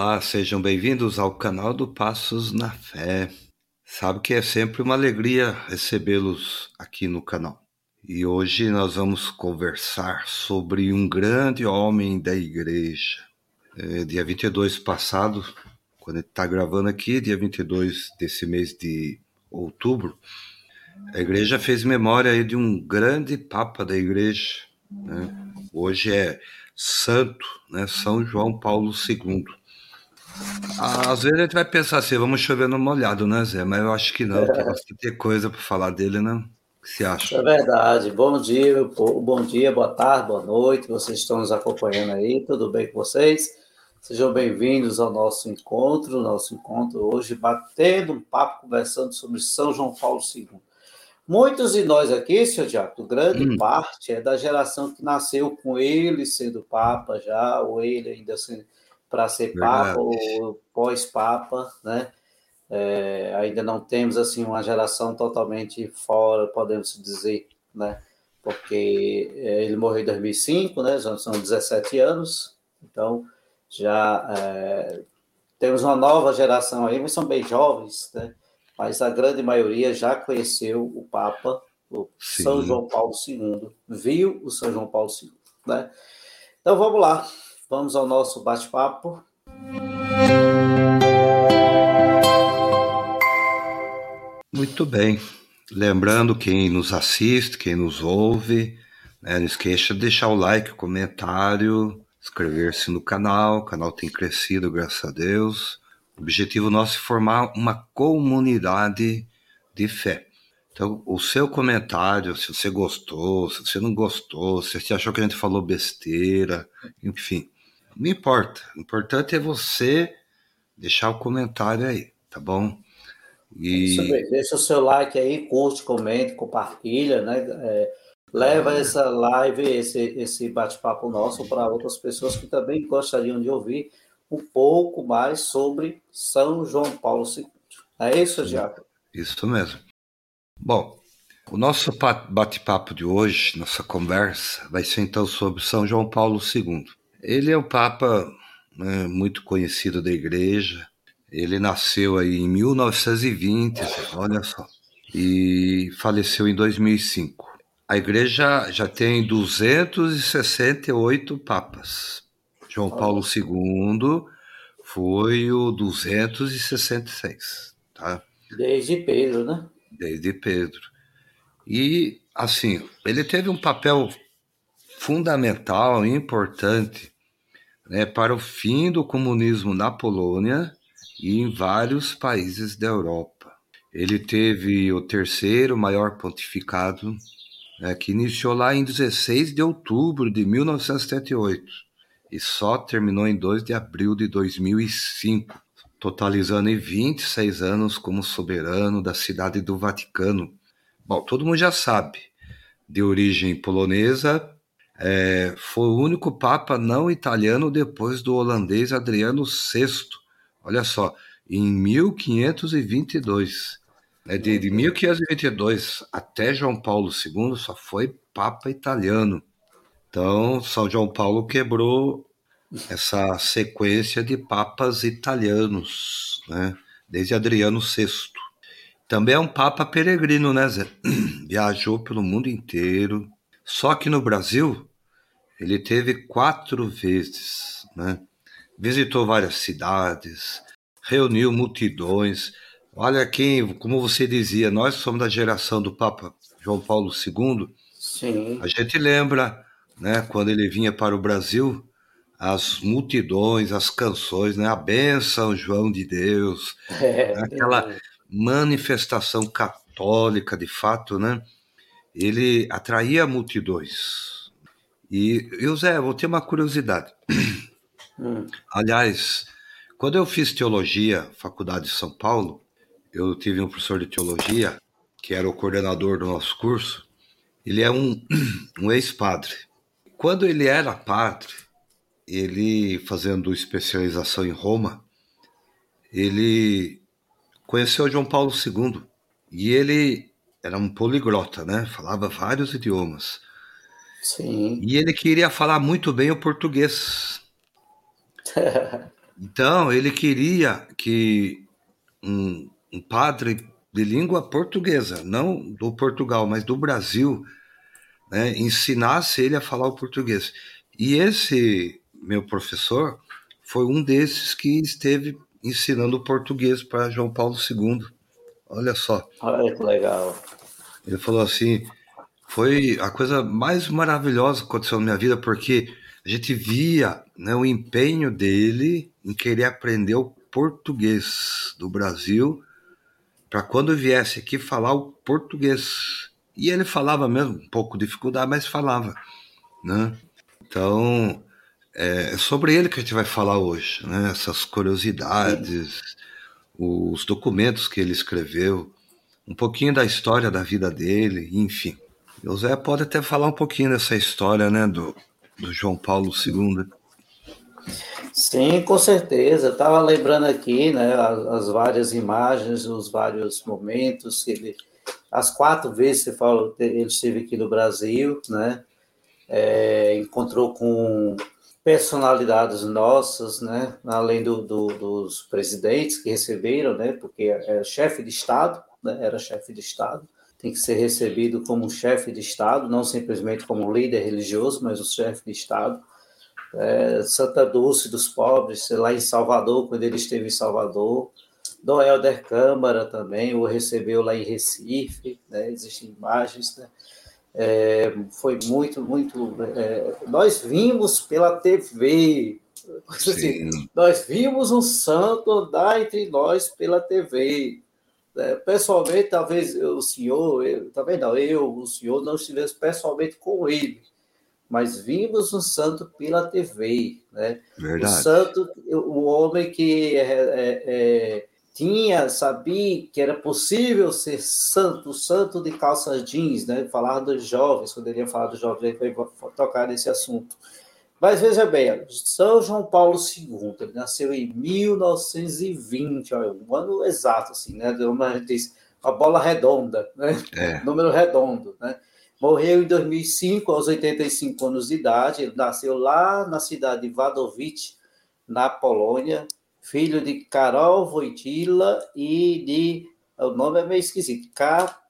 Olá, sejam bem-vindos ao canal do Passos na Fé. Sabe que é sempre uma alegria recebê-los aqui no canal. E hoje nós vamos conversar sobre um grande homem da igreja. É, dia 22 passado, quando está gravando aqui, dia 22 desse mês de outubro, a igreja fez memória de um grande papa da igreja. Né? Hoje é santo, né? São João Paulo II. Às vezes a gente vai pensar assim, vamos chover no molhado, né, Zé? Mas eu acho que não, tem bastante coisa para falar dele, né? O que você acha? É verdade. Bom dia, bom dia, boa tarde, boa noite. Vocês estão nos acompanhando aí, tudo bem com vocês? Sejam bem-vindos ao nosso encontro, nosso encontro hoje, batendo um papo, conversando sobre São João Paulo II. Muitos de nós aqui, senhor Diaco, grande hum. parte é da geração que nasceu com ele sendo Papa já, ou ele ainda sendo para ser Verdade. Papa ou pós-Papa, né? É, ainda não temos assim uma geração totalmente fora, podemos dizer, né? Porque é, ele morreu em 2005, né? Já são 17 anos, então já é, temos uma nova geração aí, mas são bem jovens, né? Mas a grande maioria já conheceu o Papa, o Sim. São João Paulo II, viu o São João Paulo II, né? Então vamos lá. Vamos ao nosso bate-papo. Muito bem. Lembrando quem nos assiste, quem nos ouve, né, não esqueça de deixar o like, o comentário, inscrever-se no canal. O canal tem crescido, graças a Deus. O objetivo nosso é formar uma comunidade de fé. Então, o seu comentário, se você gostou, se você não gostou, se você achou que a gente falou besteira, enfim, não importa. O importante é você deixar o comentário aí, tá bom? E... Deixa o seu like aí, curte, comente, compartilha, né? É, leva essa live, esse, esse bate-papo nosso para outras pessoas que também gostariam de ouvir um pouco mais sobre São João Paulo II. É isso, Diaco? Isso mesmo. Bom, o nosso bate-papo de hoje, nossa conversa, vai ser então sobre São João Paulo II. Ele é o Papa né, muito conhecido da Igreja. Ele nasceu aí em 1920, olha só, e faleceu em 2005. A Igreja já tem 268 papas. João Paulo II foi o 266, tá? Desde Pedro, né? Desde Pedro. E, assim, ele teve um papel fundamental e importante né, para o fim do comunismo na Polônia e em vários países da Europa. Ele teve o terceiro maior pontificado, né, que iniciou lá em 16 de outubro de 1978 e só terminou em 2 de abril de 2005, totalizando em 26 anos como soberano da cidade do Vaticano. Bom, todo mundo já sabe, de origem polonesa, é, foi o único papa não italiano depois do holandês Adriano VI. Olha só, em 1522. Né, de, de 1522 até João Paulo II só foi papa italiano. Então, São João Paulo quebrou essa sequência de papas italianos, né? desde Adriano VI. Também é um papa peregrino, né, Zé? Viajou pelo mundo inteiro. Só que no Brasil, ele teve quatro vezes, né? Visitou várias cidades, reuniu multidões. Olha quem, como você dizia, nós somos da geração do Papa João Paulo II. Sim. A gente lembra, né, quando ele vinha para o Brasil, as multidões, as canções, né? A benção, João de Deus, é, aquela é. manifestação católica, de fato, né? Ele atraía multidões. E eu, Zé, vou ter uma curiosidade. Hum. Aliás, quando eu fiz teologia, faculdade de São Paulo, eu tive um professor de teologia que era o coordenador do nosso curso. Ele é um, um ex-padre. Quando ele era padre, ele fazendo especialização em Roma, ele conheceu João Paulo II e ele era um poliglota, né? Falava vários idiomas. Sim. E ele queria falar muito bem o português. Então, ele queria que um, um padre de língua portuguesa, não do Portugal, mas do Brasil, né, ensinasse ele a falar o português. E esse meu professor foi um desses que esteve ensinando português para João Paulo II. Olha só. Olha que legal. Ele falou assim: foi a coisa mais maravilhosa que aconteceu na minha vida, porque a gente via né, o empenho dele em querer aprender o português do Brasil para quando viesse aqui falar o português. E ele falava mesmo, um pouco de dificuldade, mas falava. Né? Então, é sobre ele que a gente vai falar hoje, né? essas curiosidades, os documentos que ele escreveu, um pouquinho da história da vida dele, enfim. O Zé pode até falar um pouquinho dessa história né, do, do João Paulo II. Sim, com certeza. Estava lembrando aqui né, as, as, várias imagens, os vários momentos que ele. As quatro vezes que falou, ele esteve aqui no Brasil, né? É, encontrou com personalidades nossas, né? Além do, do, dos presidentes que receberam, né? Porque é chefe de Estado, né? Era chefe de Estado tem que ser recebido como chefe de Estado, não simplesmente como líder religioso, mas o chefe de Estado é, Santa Dulce dos Pobres, lá em Salvador, quando ele esteve em Salvador. Dom Helder Câmara também o recebeu lá em Recife, né? existem imagens. Né? É, foi muito, muito. É, nós vimos pela TV, assim, nós vimos um santo andar entre nós pela TV. É, pessoalmente, talvez o senhor, eu, talvez não, eu, o senhor, não estivesse pessoalmente com ele mas vimos um santo pela TV, né? Verdade. O santo, o homem que é, é, é, tinha, sabia que era possível ser santo, santo de calças jeans, né? Falar dos jovens, quando ele ia falar dos jovens, ele tocar nesse assunto. Mas veja bem, São João Paulo II, ele nasceu em 1920, olha, um ano exato, assim, né? Como a gente diz, a bola redonda, né? É. Número redondo, né? Morreu em 2005, aos 85 anos de idade. Ele nasceu lá na cidade de Wadowice, na Polônia, filho de Karol Wojtyla e de. O nome é meio esquisito,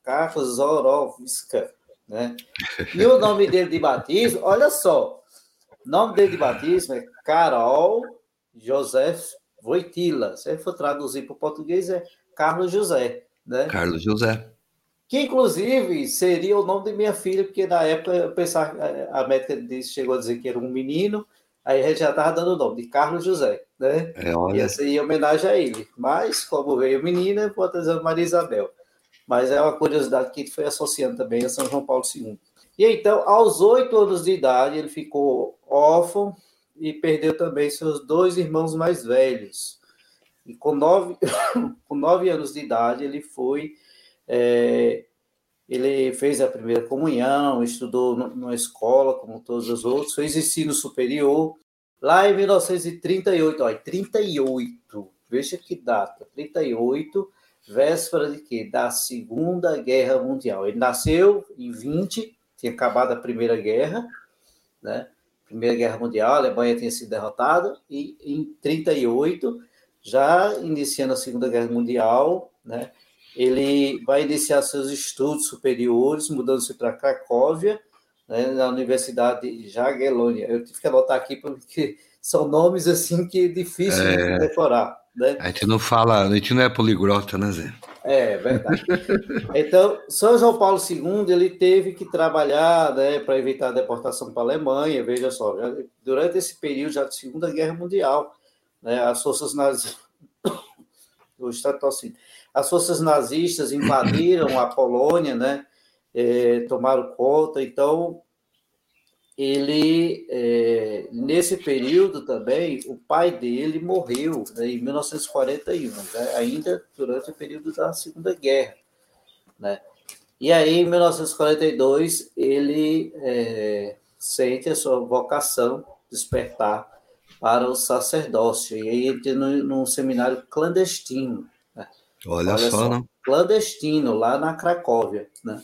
Kakzorowska. Né? E o nome dele de batismo, olha só, nome dele de batismo é Carol José Wojtyla. Se ele for traduzir para o português, é Carlos José. Né? Carlos José que inclusive seria o nome de minha filha, porque na época eu pensava, a médica disse, chegou a dizer que era um menino, aí a gente já estava dando o nome de Carlos José, né? É, olha. Ia ser em homenagem a ele. Mas, como veio menina, vou dizendo Maria Isabel. Mas é uma curiosidade que foi associando também a São João Paulo II. E então, aos oito anos de idade, ele ficou órfão e perdeu também seus dois irmãos mais velhos. E com nove, com nove anos de idade, ele foi é, ele fez a primeira comunhão, estudou numa escola, como todos os outros, fez ensino superior. Lá em 1938, ó, 38, veja que data, 38, véspera de quê? Da Segunda Guerra Mundial. Ele nasceu em 20, tinha acabado a Primeira Guerra, né? Primeira Guerra Mundial, a Alemanha tinha sido derrotada, e em 38, já iniciando a Segunda Guerra Mundial, né? ele vai iniciar seus estudos superiores, mudando-se para Cracóvia, né, na Universidade Jagiellônia. Eu tive que anotar aqui porque são nomes assim que é difícil é... de decorar. Né? A gente não fala, a gente não é poliglota, né, Zé? É, verdade. Então, São João Paulo II, ele teve que trabalhar né, para evitar a deportação para a Alemanha, veja só, já, durante esse período já de Segunda Guerra Mundial, né, as forças nazis... o Estado tossindo as forças nazistas invadiram a Polônia, né? É, tomaram conta, então ele é, nesse período também o pai dele morreu né, em 1941, né, ainda durante o período da Segunda Guerra, né? E aí em 1942 ele é, sente a sua vocação despertar para o sacerdócio e aí entra num seminário clandestino Olha, Olha só, só, né? Clandestino, lá na Cracóvia, né?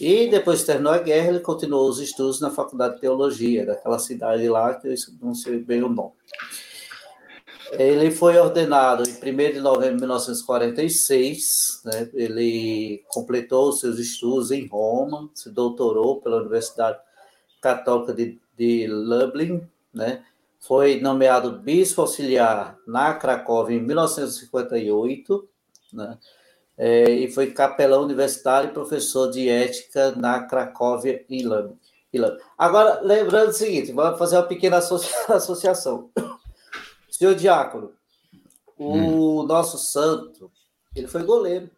E depois terminou a guerra, ele continuou os estudos na Faculdade de Teologia, daquela cidade lá, que eu não sei bem o nome. Ele foi ordenado em 1 de novembro de 1946, né? ele completou seus estudos em Roma, se doutorou pela Universidade Católica de, de Lublin, né? foi nomeado bispo auxiliar na Cracóvia em 1958, né? É, e foi capelão universitário e professor de ética na Cracóvia e Lublin. Agora, lembrando o seguinte, vamos fazer uma pequena associação. Senhor Diácono, o hum. nosso santo, ele foi goleiro.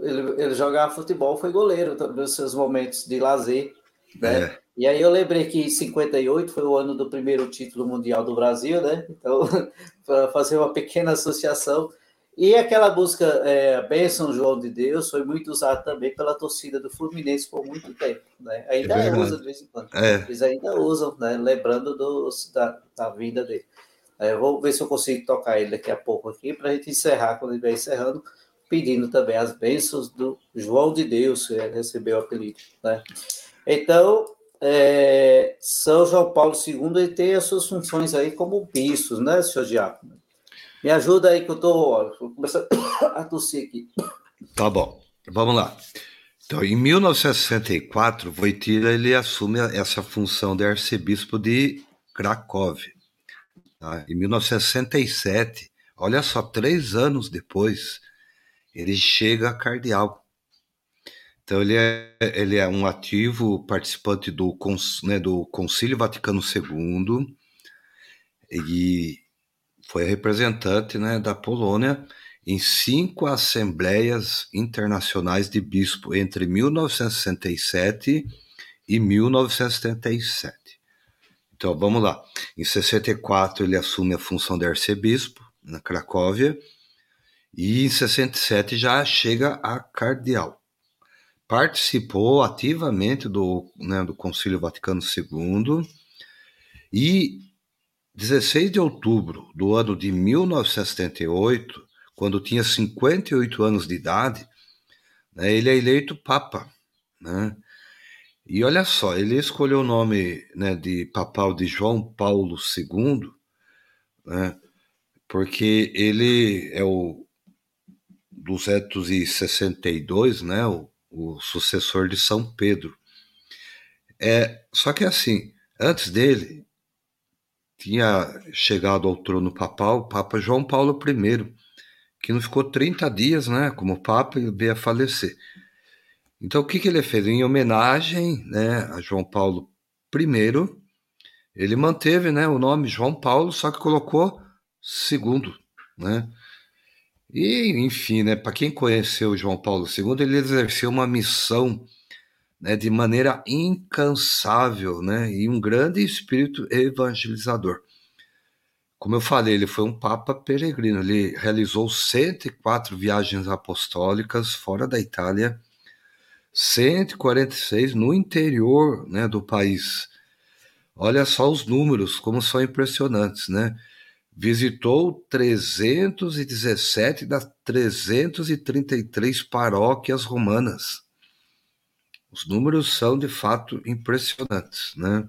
Ele, ele jogava futebol, foi goleiro nos seus momentos de lazer. Né? É. E aí eu lembrei que em 58 foi o ano do primeiro título mundial do Brasil, né? Então, para fazer uma pequena associação. E aquela música é, Bênção João de Deus foi muito usada também pela torcida do Fluminense por muito tempo. Né? Ainda é usa de vez em quando. É. Eles ainda usam, né? lembrando do, da, da vida dele. É, vou ver se eu consigo tocar ele daqui a pouco aqui para a gente encerrar, quando ele vai encerrando, pedindo também as bênçãos do João de Deus, que recebeu o apelido. Né? Então, é, São João Paulo II ele tem as suas funções aí como bispos, né, senhor Diácono? Me ajuda aí que eu tô, começando a tossir aqui. Tá bom, vamos lá. Então, em 1964, Wojtyla ele assume essa função de arcebispo de Cracóvia. Tá? Em 1967, olha só, três anos depois, ele chega a cardeal. Então, ele é, ele é um ativo participante do, né, do Concílio Vaticano II e foi representante né, da Polônia em cinco assembleias internacionais de bispo entre 1967 e 1977. Então vamos lá. Em 64 ele assume a função de arcebispo na Cracóvia e em 67 já chega a cardeal. Participou ativamente do, né, do Concílio Vaticano II e 16 de outubro do ano de 1978, quando tinha 58 anos de idade, né, ele é eleito Papa. Né? E olha só, ele escolheu o nome né, de papal de João Paulo II, né, porque ele é o 262, né, o, o sucessor de São Pedro. É, só que assim, antes dele, tinha chegado ao trono papal o Papa João Paulo I, que não ficou 30 dias né, como Papa e veio a falecer. Então, o que, que ele fez? Em homenagem né, a João Paulo I, ele manteve né, o nome João Paulo, só que colocou segundo. Né? E, enfim, né, para quem conheceu João Paulo II, ele exerceu uma missão né, de maneira incansável, né, e um grande espírito evangelizador. Como eu falei, ele foi um papa peregrino, ele realizou 104 viagens apostólicas fora da Itália, 146 no interior né, do país. Olha só os números, como são impressionantes, né? Visitou 317 das 333 paróquias romanas os números são de fato impressionantes, né?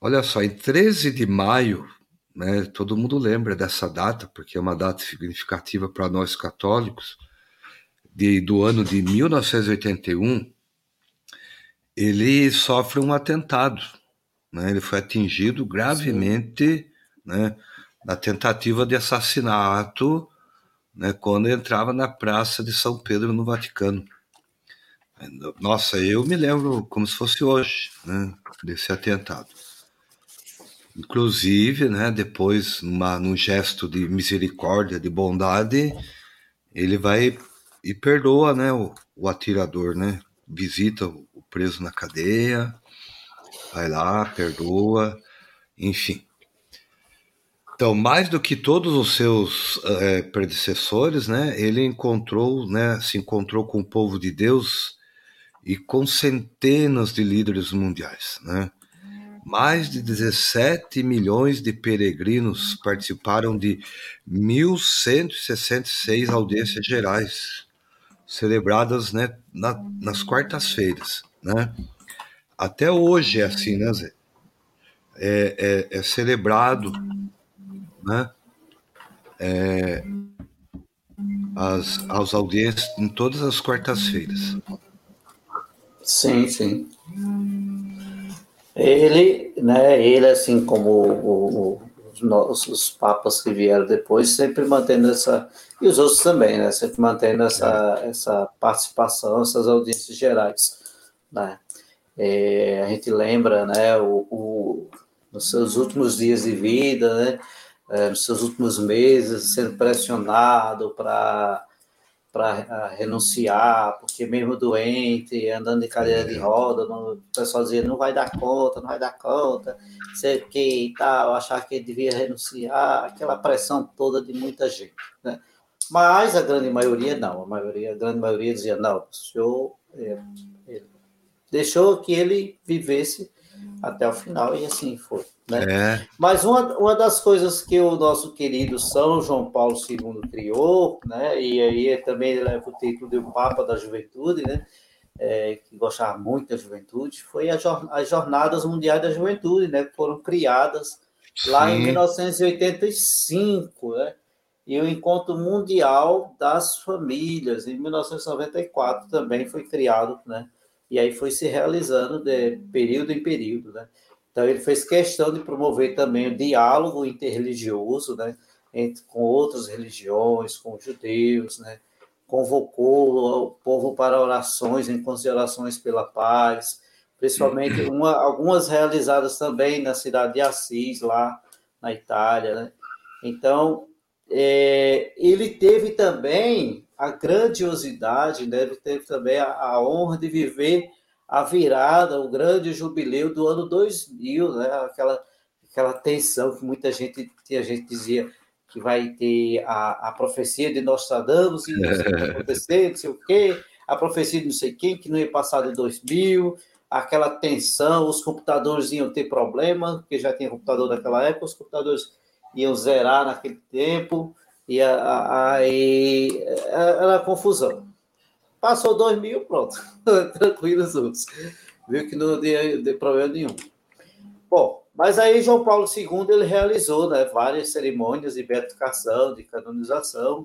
Olha só, em 13 de maio, né, todo mundo lembra dessa data, porque é uma data significativa para nós católicos, de, do ano de 1981, ele sofre um atentado. Né? Ele foi atingido gravemente né, na tentativa de assassinato né, quando entrava na Praça de São Pedro, no Vaticano. Nossa, eu me lembro como se fosse hoje, né, desse atentado. Inclusive, né, depois, num gesto de misericórdia, de bondade, ele vai e perdoa, né, o, o atirador, né, visita o preso na cadeia, vai lá, perdoa, enfim. Então, mais do que todos os seus é, predecessores, né, ele encontrou, né, se encontrou com o povo de Deus e com centenas de líderes mundiais. Né? Mais de 17 milhões de peregrinos participaram de 1.166 audiências gerais, celebradas né, na, nas quartas-feiras. Né? Até hoje é assim, né, Zé? é, é, é celebrado, né? É, as, as audiências em todas as quartas-feiras. Sim, sim. Ele, né, ele assim como o, o, os, os, papas que vieram depois, sempre mantendo essa, e os outros também, né, sempre mantendo essa, essa participação, essas audiências gerais, né. É, a gente lembra, né, o, o, nos seus últimos dias de vida, né, é, nos seus últimos meses, sendo pressionado para para renunciar, porque mesmo doente, andando de cadeira de roda, o pessoal dizia não vai dar conta, não vai dar conta, sei que e tal, achar que ele devia renunciar, aquela pressão toda de muita gente, né? Mas a grande maioria não, a maioria, a grande maioria dizia não, o senhor é, deixou que ele vivesse até o final e assim foi. Né? É. Mas uma, uma das coisas que o nosso querido São João Paulo II criou, né, e aí também ele leva o título de Papa da Juventude, né, é, que gostava muito da juventude, foi as Jornadas Mundiais da Juventude, né, que foram criadas lá Sim. em 1985, né, e o Encontro Mundial das Famílias, em 1994, também foi criado, né, e aí foi se realizando de período em período, né. Então, ele fez questão de promover também o diálogo interreligioso, né, entre, com outras religiões, com os judeus, né, convocou o povo para orações em considerações pela paz, principalmente uma, algumas realizadas também na cidade de Assis, lá na Itália. Né? Então, é, ele teve também a grandiosidade, né? ele teve também a, a honra de viver a virada, o grande jubileu do ano 2000, né? aquela, aquela tensão que muita gente, a gente dizia que vai ter a, a profecia de Nostradamus, e não sei o que acontecer, não sei o quê, a profecia de não sei quem, que não ia passar de 2000, aquela tensão, os computadores iam ter problema, porque já tinha computador naquela época, os computadores iam zerar naquele tempo, e aí era confusão. Passou 2 mil, pronto. Tranquilo os outros. Viu que não deu problema nenhum. Bom, mas aí João Paulo II ele realizou né, várias cerimônias de beatificação, de canonização,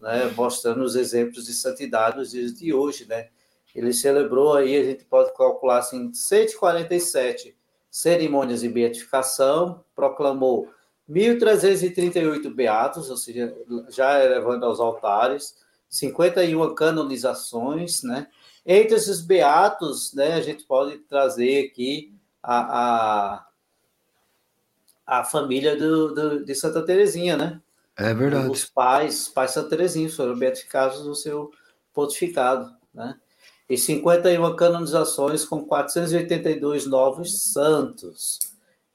né, mostrando os exemplos de santidade nos dias de hoje. Né? Ele celebrou aí, a gente pode calcular assim, 147 cerimônias de beatificação, proclamou 1.338 beatos, ou seja, já elevando aos altares, 51 canonizações, né? Entre esses beatos, né, a gente pode trazer aqui a, a, a família do, do, de Santa Terezinha, né? É verdade. Os pais, pais Santa Terezinha, foram beatificados no seu pontificado, né? E 51 canonizações com 482 novos santos.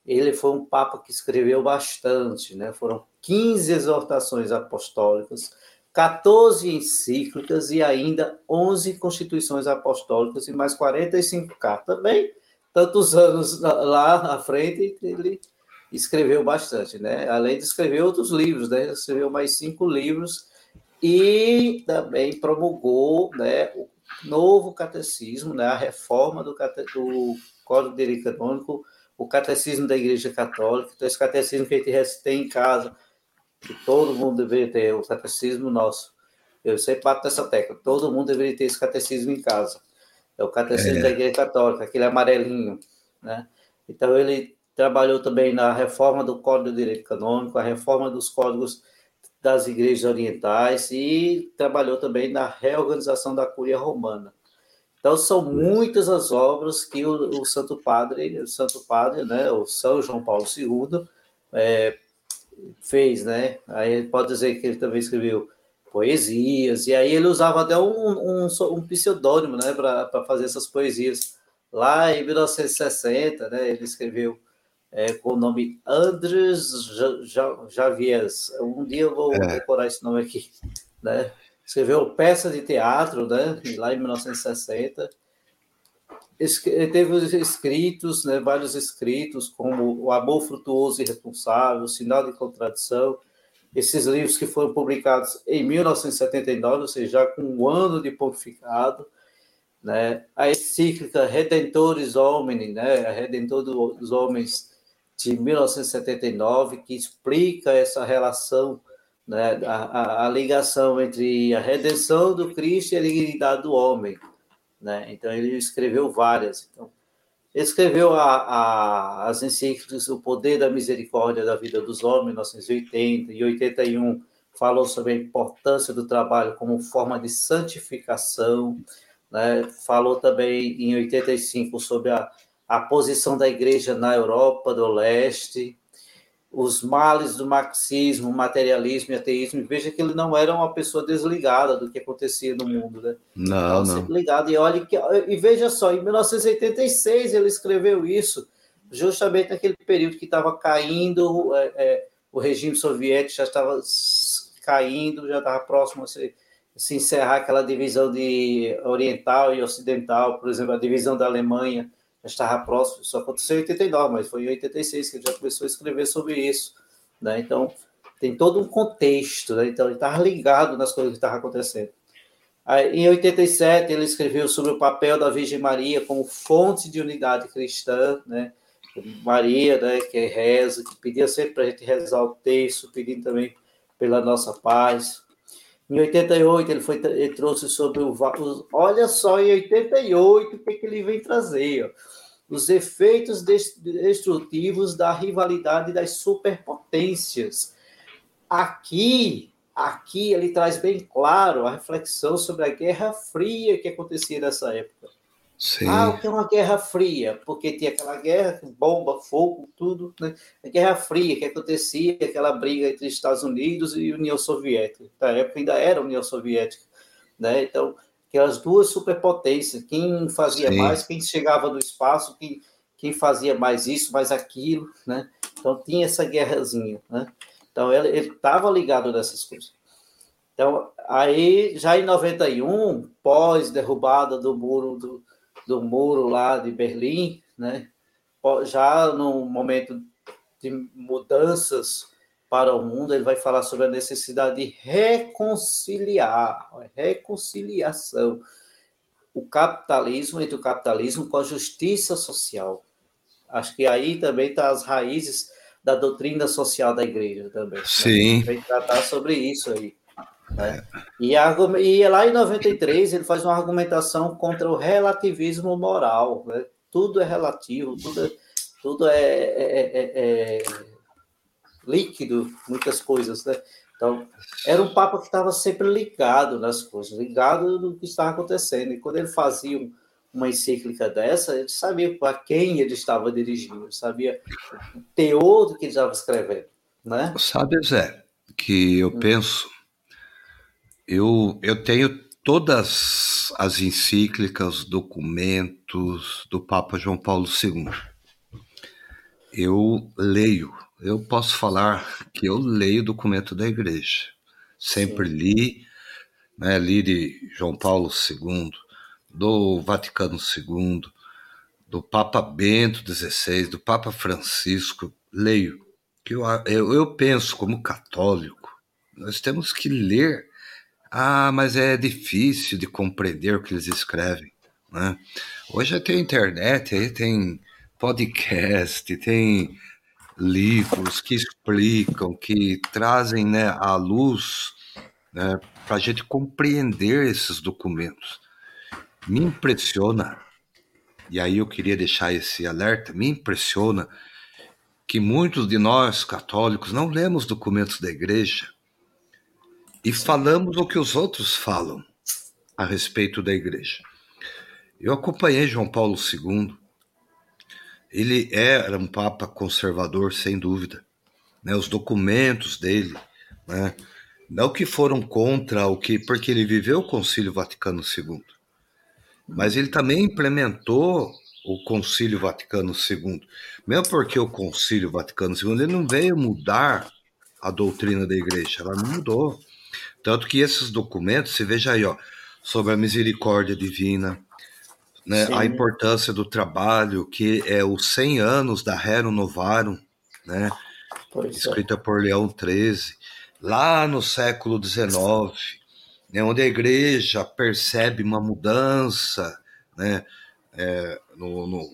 Ele foi um papa que escreveu bastante, né? Foram 15 exortações apostólicas, 14 encíclicas e ainda 11 constituições apostólicas e mais 45K. Também, tantos anos lá à frente, ele escreveu bastante, né? Além de escrever outros livros, né? Ele escreveu mais cinco livros e também promulgou, né, o novo catecismo, né, a reforma do, do Código de Direito Canônico, o catecismo da Igreja Católica. Então, esse catecismo que a gente tem em casa, que todo mundo deveria ter, o catecismo nosso. Eu sempre bato nessa tecla, todo mundo deveria ter esse catecismo em casa. É o catecismo é. da Igreja Católica, aquele amarelinho, né? Então ele trabalhou também na reforma do Código de Direito Canônico, a reforma dos códigos das igrejas orientais e trabalhou também na reorganização da Cúria Romana. Então são muitas as obras que o, o Santo Padre, o Santo Padre, né, o São João Paulo II, é, fez, né? Aí pode dizer que ele também escreveu poesias, e aí ele usava até um, um, um pseudônimo, né, para fazer essas poesias. Lá em 1960, né, ele escreveu é, com o nome Andres Javiers. Um dia eu vou é. decorar esse nome aqui, né? Escreveu peça de teatro, né, lá em 1960 ele teve escritos, né, vários escritos, como O Amor Frutuoso e Responsável, Sinal de Contradição, esses livros que foram publicados em 1979, ou seja, já com um ano de pontificado, né, a encíclica Redentores Homini, né, a Redentor dos Homens, de 1979, que explica essa relação, né, a, a, a, ligação entre a redenção do Cristo e a dignidade do homem. Né? Então, ele escreveu várias. Então, escreveu a, as encíclicas O Poder da Misericórdia da Vida dos Homens, 1980, e 81 falou sobre a importância do trabalho como forma de santificação, né? falou também em 85 sobre a a posição da igreja na Europa do Leste, os males do marxismo, materialismo e ateísmo. Veja que ele não era uma pessoa desligada do que acontecia no mundo, né? Não, não. ligado. E olha que e veja só, em 1986 ele escreveu isso, justamente naquele período que estava caindo, é, é, o regime soviético já estava caindo, já estava próximo a se, se encerrar aquela divisão de oriental e ocidental, por exemplo, a divisão da Alemanha já estava próximo, isso aconteceu em 89, mas foi em 86 que ele já começou a escrever sobre isso, né? Então, tem todo um contexto, né? Então, ele estava ligado nas coisas que estavam acontecendo. Aí, em 87, ele escreveu sobre o papel da Virgem Maria como fonte de unidade cristã, né? Maria, né, que reza, que pedia sempre para a gente rezar o texto, pedindo também pela nossa paz. Em 88, ele, foi, ele trouxe sobre o. Olha só, em 88, o que, que ele vem trazer? Ó, os efeitos destrutivos da rivalidade das superpotências. Aqui, aqui ele traz bem claro a reflexão sobre a Guerra Fria que acontecia nessa época. Sim. Ah, o que é uma guerra fria? Porque tinha aquela guerra, bomba, fogo, tudo, né? A guerra fria que acontecia, aquela briga entre Estados Unidos e União Soviética. Na época ainda era União Soviética, né? Então, aquelas duas superpotências, quem fazia Sim. mais, quem chegava no espaço, quem, quem fazia mais isso, mais aquilo, né? Então tinha essa guerrazinha, né? Então ele estava ligado nessas coisas. Então, aí, já em 91, pós derrubada do muro do, do muro lá de Berlim, né? Já no momento de mudanças para o mundo, ele vai falar sobre a necessidade de reconciliar, reconciliação, o capitalismo entre o capitalismo com a justiça social. Acho que aí também está as raízes da doutrina social da igreja também. Né? Sim. Né? Vai tratar sobre isso aí. Né? E, e lá em 93 ele faz uma argumentação contra o relativismo moral. Né? Tudo é relativo, tudo é, tudo é, é, é, é líquido, muitas coisas. Né? Então, era um Papa que estava sempre ligado nas coisas, ligado no que estava acontecendo. E quando ele fazia uma encíclica dessa, ele sabia para quem ele estava dirigindo, ele sabia o teor do que ele estava escrevendo. Né? Sabe, Zé, que eu hum. penso eu, eu tenho todas as encíclicas, documentos do Papa João Paulo II. Eu leio, eu posso falar que eu leio documento da igreja. Sempre Sim. li, né, li de João Paulo II, do Vaticano II, do Papa Bento XVI, do Papa Francisco, leio. Que eu, eu, eu penso como católico, nós temos que ler ah, mas é difícil de compreender o que eles escrevem. Né? Hoje tem internet, tem podcast, tem livros que explicam, que trazem né, à luz né, para a gente compreender esses documentos. Me impressiona, e aí eu queria deixar esse alerta, me impressiona que muitos de nós católicos não lemos documentos da igreja e falamos o que os outros falam a respeito da igreja. Eu acompanhei João Paulo II. Ele era um papa conservador, sem dúvida. Né? Os documentos dele, né? não que foram contra o que, porque ele viveu o Concílio Vaticano II, mas ele também implementou o Concílio Vaticano II. Mesmo porque o Concílio Vaticano II ele não veio mudar a doutrina da igreja, ela não mudou. Tanto que esses documentos, você veja aí, ó, sobre a misericórdia divina, né, a importância do trabalho, que é os 100 anos da Rerum Novarum, né, pois é. escrita é. por Leão XIII, lá no século XIX, né, onde a igreja percebe uma mudança né, é, no, no,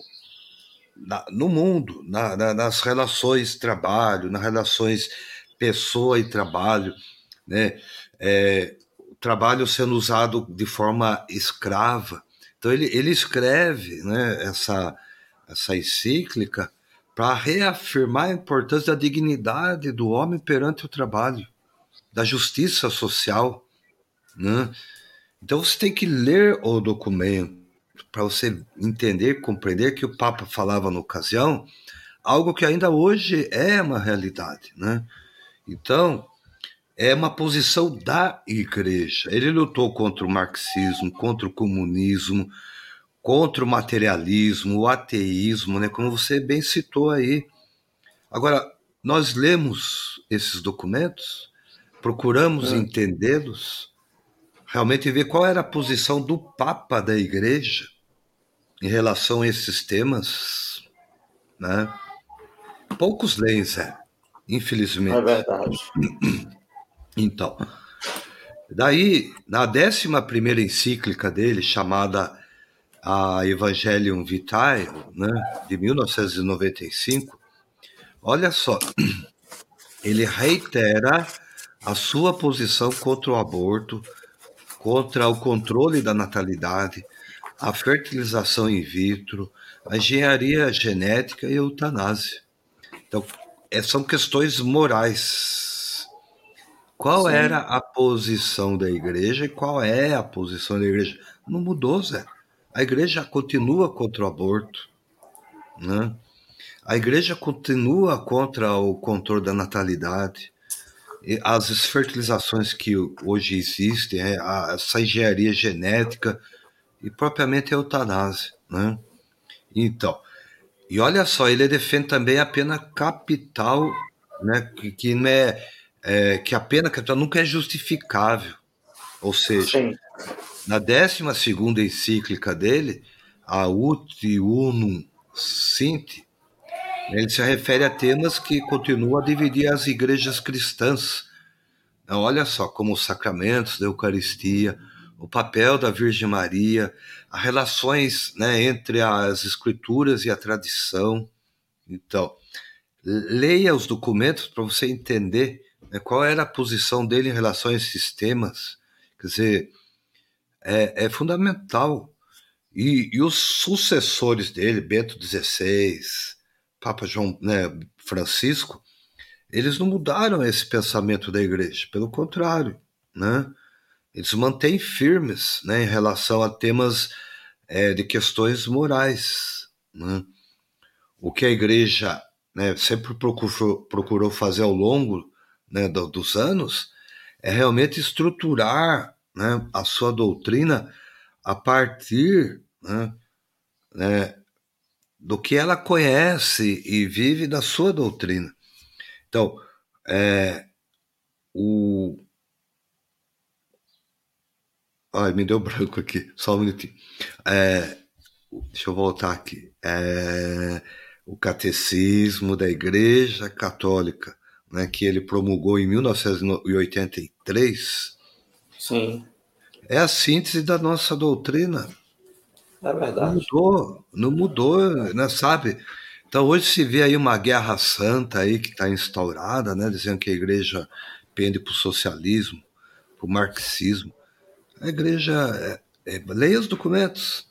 na, no mundo, na, na, nas relações trabalho, nas relações pessoa e trabalho, né? É, trabalho sendo usado de forma escrava. Então ele, ele escreve né, essa, essa encíclica para reafirmar a importância da dignidade do homem perante o trabalho, da justiça social. Né? Então você tem que ler o documento para você entender, compreender que o Papa falava na ocasião algo que ainda hoje é uma realidade, né? Então, é uma posição da igreja. Ele lutou contra o marxismo, contra o comunismo, contra o materialismo, o ateísmo, né? Como você bem citou aí. Agora, nós lemos esses documentos, procuramos é. entendê-los, realmente ver qual era a posição do Papa da Igreja em relação a esses temas, né? Poucos leem, Zé, infelizmente. É verdade. Então, daí, na décima primeira encíclica dele, chamada a Evangelium Vitae, né, de 1995, olha só, ele reitera a sua posição contra o aborto, contra o controle da natalidade, a fertilização in vitro, a engenharia genética e a eutanásia. Então, é, são questões morais. Qual Sim. era a posição da igreja e qual é a posição da igreja? Não mudou, Zé. A igreja continua contra o aborto, né? A igreja continua contra o controle da natalidade as fertilizações que hoje existem, é, essa engenharia genética e propriamente a eutanásia, né? Então, e olha só, ele defende também a pena capital, né? Que, que não é, é, que a pena capital nunca é justificável, ou seja, Sim. na 12 segunda encíclica dele, a Ut Unum Sint, ele se refere a temas que continuam a dividir as igrejas cristãs. Então, olha só, como os sacramentos da Eucaristia, o papel da Virgem Maria, as relações né, entre as escrituras e a tradição. Então, leia os documentos para você entender qual era a posição dele em relação a esses temas. Quer dizer, é, é fundamental. E, e, os sucessores dele, Bento XVI, Papa João né, Francisco, eles não mudaram esse pensamento da igreja, pelo contrário, né? Eles mantêm firmes né, em relação a temas é, de questões morais. Né? O que a igreja né, sempre procurou, procurou fazer ao longo né, do, dos anos é realmente estruturar né, a sua doutrina a partir né, né do que ela conhece e vive da sua doutrina. Então, é, o. Ai, me deu branco aqui, só um minutinho. É, deixa eu voltar aqui. É, o Catecismo da Igreja Católica, né, que ele promulgou em 1983. Sim. É a síntese da nossa doutrina. É verdade. Não mudou, não mudou, né, sabe? Então hoje se vê aí uma guerra santa aí que está instaurada, né, dizendo que a igreja pende para o socialismo, para o marxismo. A igreja, é, é, leia os documentos,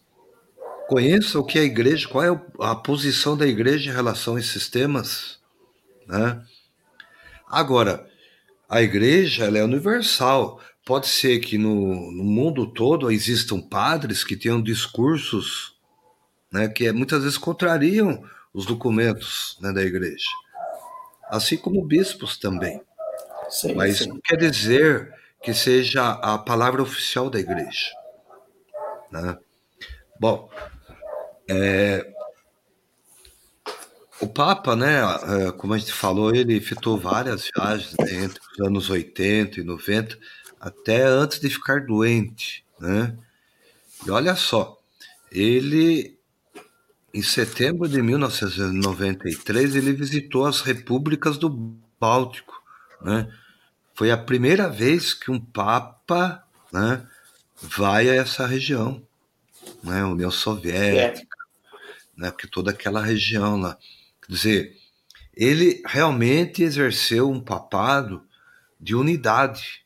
conheça o que é a igreja, qual é a posição da igreja em relação a esses temas, né? Agora, a igreja ela é universal. Pode ser que no, no mundo todo existam padres que tenham discursos né, que muitas vezes contrariam os documentos né, da igreja, assim como bispos também. Sim, Mas sim. não quer dizer que seja a palavra oficial da igreja. Né? Bom, é, o Papa, né, é, como a gente falou, ele efetuou várias viagens né, entre os anos 80 e 90, até antes de ficar doente. Né? E olha só, ele em setembro de 1993, ele visitou as repúblicas do Báltico. Né? Foi a primeira vez que um Papa né, vai a essa região, né? União Soviética. né? Porque toda aquela região lá. Quer dizer, ele realmente exerceu um papado de unidade,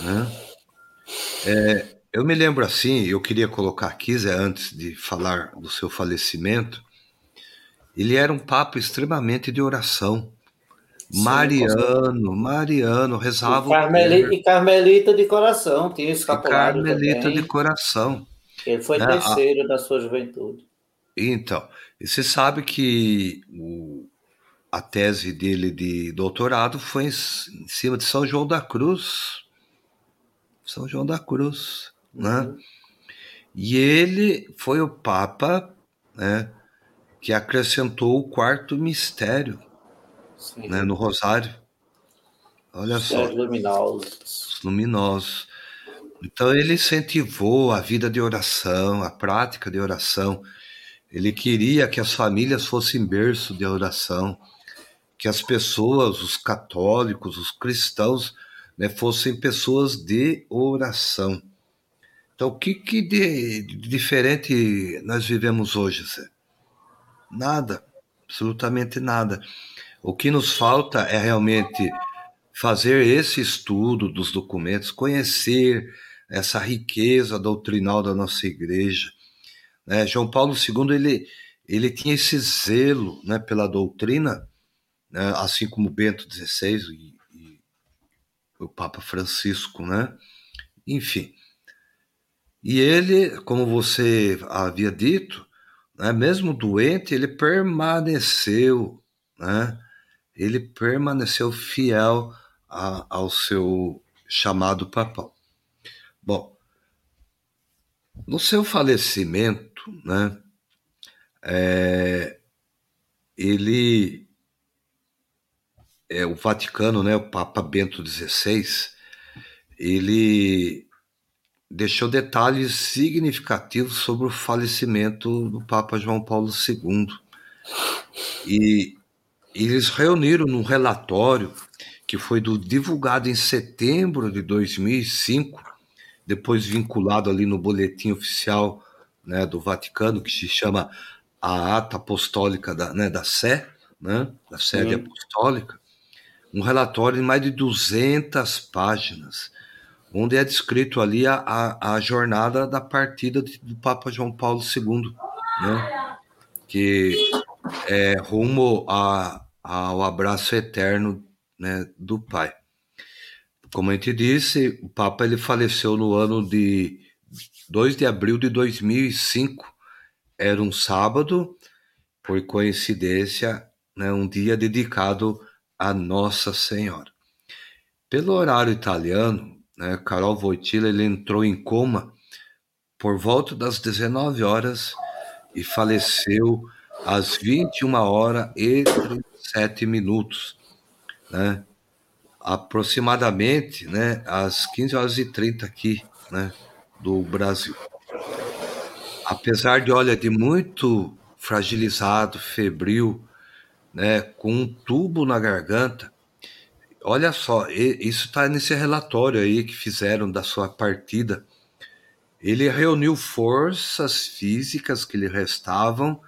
né? É, eu me lembro assim, eu queria colocar aqui, Zé, antes de falar do seu falecimento, ele era um papa extremamente de oração. Sim, Mariano, Mariano, rezava. E, Carmelita, e Carmelita de coração, tinha escapulário. E Carmelita também. de coração. Ele foi é, terceiro da sua juventude. Então, e você sabe que o, a tese dele de doutorado foi em, em, cima de São João da Cruz. São João da Cruz, né? uhum. E ele foi o Papa, né? Que acrescentou o quarto mistério, né? No Rosário. Olha só. luminosos. Luminosos. Então ele incentivou a vida de oração, a prática de oração. Ele queria que as famílias fossem berço de oração, que as pessoas, os católicos, os cristãos, né, fossem pessoas de oração. Então, o que, que de, de diferente nós vivemos hoje, Zé? Nada, absolutamente nada. O que nos falta é realmente fazer esse estudo dos documentos, conhecer essa riqueza doutrinal da nossa igreja, né? João Paulo II ele, ele tinha esse zelo né, pela doutrina, né, assim como Bento XVI e, e, o Papa Francisco, né? Enfim. E ele, como você havia dito, né, mesmo doente, ele permaneceu, né? Ele permaneceu fiel a, ao seu chamado papal. Bom, no seu falecimento, né? É, ele é o Vaticano, né? O Papa Bento XVI, ele deixou detalhes significativos sobre o falecimento do Papa João Paulo II. E eles reuniram num relatório que foi do, divulgado em setembro de 2005, depois vinculado ali no boletim oficial né, do Vaticano, que se chama a Ata Apostólica da, né, da Sé, né, da Sede Apostólica, um relatório de mais de 200 páginas, onde é descrito ali a, a, a jornada da partida de, do Papa João Paulo II, né, que é rumo a, ao abraço eterno né, do Pai. Como a gente disse, o Papa ele faleceu no ano de 2 de abril de 2005. Era um sábado, por coincidência, né, um dia dedicado a Nossa Senhora. Pelo horário italiano, né, Carol Voitila ele entrou em coma por volta das 19 horas e faleceu às 21 horas e 37 minutos, né? Aproximadamente, né, às 15 horas e 30 aqui, né, do Brasil. Apesar de, olha, de muito fragilizado, febril, né, com um tubo na garganta, olha só, isso está nesse relatório aí que fizeram da sua partida. Ele reuniu forças físicas que lhe restavam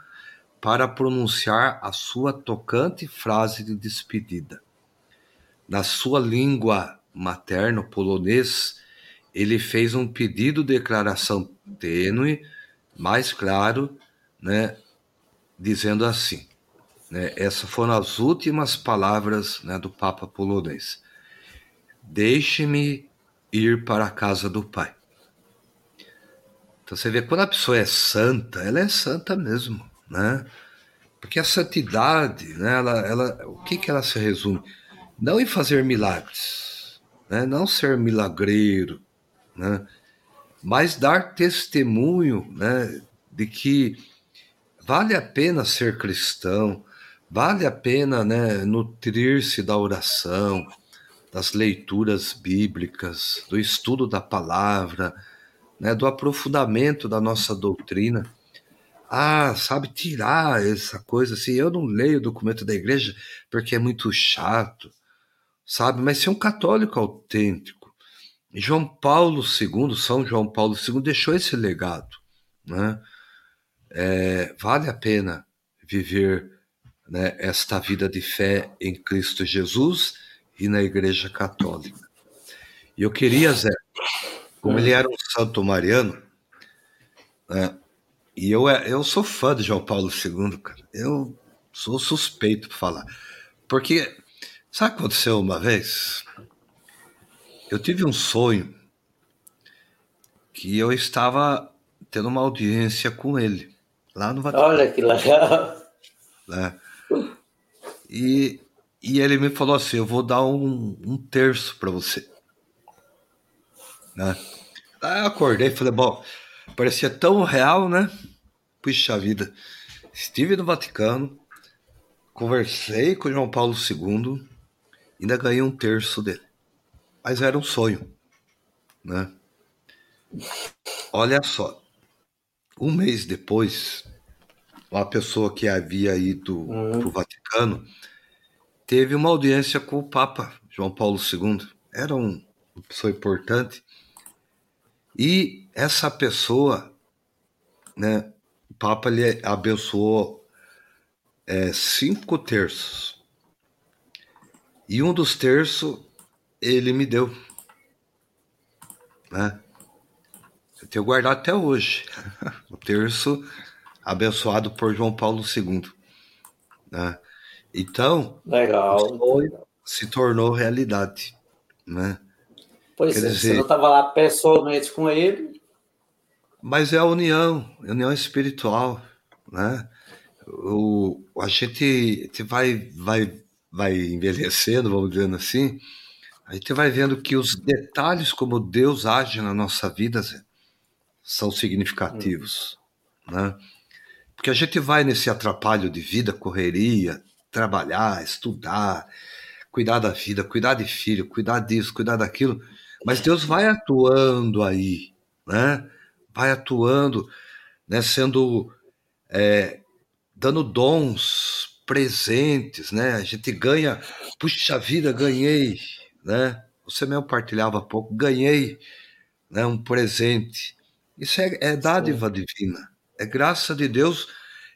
para pronunciar a sua tocante frase de despedida. Na sua língua materna, polonês, ele fez um pedido de declaração tênue, mais claro, né, dizendo assim, né, essas foram as últimas palavras né, do Papa polonês. Deixe-me ir para a casa do Pai. Então você vê, quando a pessoa é santa, ela é santa mesmo, né? Porque a santidade, né, ela, ela, o que, que ela se resume? Não em fazer milagres, né? não ser milagreiro, né? mas dar testemunho né, de que vale a pena ser cristão, vale a pena né, nutrir-se da oração, das leituras bíblicas, do estudo da palavra, né, do aprofundamento da nossa doutrina. Ah, sabe, tirar essa coisa assim. Eu não leio o documento da igreja porque é muito chato, sabe? Mas ser um católico autêntico João Paulo II, São João Paulo II, deixou esse legado. Né? é, vale a pena viver né, esta vida de fé em Cristo Jesus e na Igreja Católica. E eu queria, Zé, como ele era um santo mariano, né, e eu, eu sou fã de João Paulo II, cara. Eu sou suspeito para falar. Porque, sabe o que aconteceu uma vez? Eu tive um sonho que eu estava tendo uma audiência com ele, lá no Vaticano. Olha que legal! Né? E, e ele me falou assim: eu vou dar um, um terço para você. Né? Aí eu acordei e falei: bom, parecia tão real, né? Puxa vida. Estive no Vaticano, conversei com João Paulo II, ainda ganhei um terço dele. Mas era um sonho, né? Olha só, um mês depois, uma pessoa que havia ido uhum. para o Vaticano teve uma audiência com o Papa João Paulo II. Era um, uma pessoa importante. E essa pessoa, né, o Papa lhe abençoou é, cinco terços. E um dos terços ele me deu. Né? Eu tenho guardado até hoje. o terço abençoado por João Paulo II. Né? Então, Legal. se tornou realidade. Né? Pois Quer é, dizer, você não estava lá pessoalmente com ele. Mas é a união, a união espiritual. Né? O, a gente, a gente vai, vai, vai envelhecendo, vamos dizendo assim, a gente vai vendo que os detalhes como Deus age na nossa vida são significativos, né? Porque a gente vai nesse atrapalho de vida, correria, trabalhar, estudar, cuidar da vida, cuidar de filho, cuidar disso, cuidar daquilo, mas Deus vai atuando aí, né? Vai atuando, né? Sendo é, dando dons, presentes, né? A gente ganha, puxa vida, ganhei, né? Você mesmo partilhava há pouco, ganhei, né? Um presente isso é, é dádiva Sim. divina, é graça de Deus.